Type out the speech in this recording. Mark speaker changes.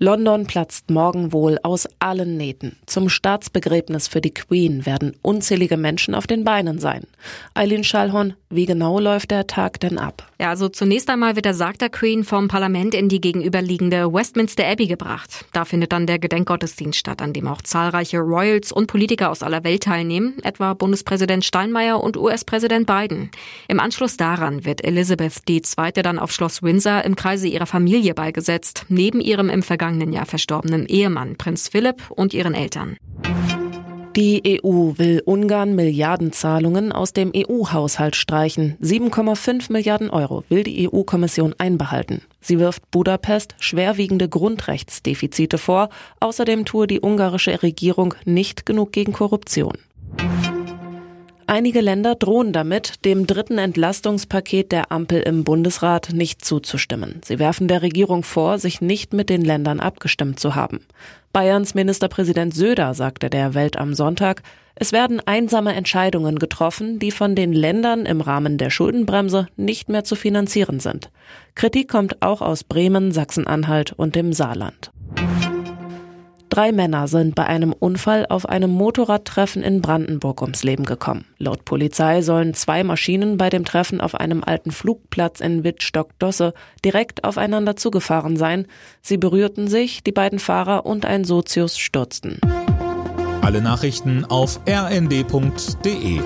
Speaker 1: London platzt morgen wohl aus allen Nähten. Zum Staatsbegräbnis für die Queen werden unzählige Menschen auf den Beinen sein. Eileen Schallhorn, wie genau läuft der Tag denn ab?
Speaker 2: Ja, also zunächst einmal wird der Sarg der Queen vom Parlament in die gegenüberliegende Westminster Abbey gebracht. Da findet dann der Gedenkgottesdienst statt, an dem auch zahlreiche Royals und Politiker aus aller Welt teilnehmen, etwa Bundespräsident Steinmeier und US-Präsident Biden. Im Anschluss daran wird Elizabeth II. dann auf Schloss Windsor im Kreise ihrer Familie beigesetzt, neben ihrem im vergangenen Jahr verstorbenen Ehemann Prinz Philipp und ihren Eltern.
Speaker 1: Die EU will Ungarn Milliardenzahlungen aus dem EU-Haushalt streichen. 7,5 Milliarden Euro will die EU-Kommission einbehalten. Sie wirft Budapest schwerwiegende Grundrechtsdefizite vor. Außerdem tue die ungarische Regierung nicht genug gegen Korruption. Einige Länder drohen damit, dem dritten Entlastungspaket der Ampel im Bundesrat nicht zuzustimmen. Sie werfen der Regierung vor, sich nicht mit den Ländern abgestimmt zu haben. Bayerns Ministerpräsident Söder sagte der Welt am Sonntag, es werden einsame Entscheidungen getroffen, die von den Ländern im Rahmen der Schuldenbremse nicht mehr zu finanzieren sind. Kritik kommt auch aus Bremen, Sachsen-Anhalt und dem Saarland. Drei Männer sind bei einem Unfall auf einem Motorradtreffen in Brandenburg ums Leben gekommen. Laut Polizei sollen zwei Maschinen bei dem Treffen auf einem alten Flugplatz in Wittstock-Dosse direkt aufeinander zugefahren sein. Sie berührten sich, die beiden Fahrer und ein Sozius stürzten.
Speaker 3: Alle Nachrichten auf rnd.de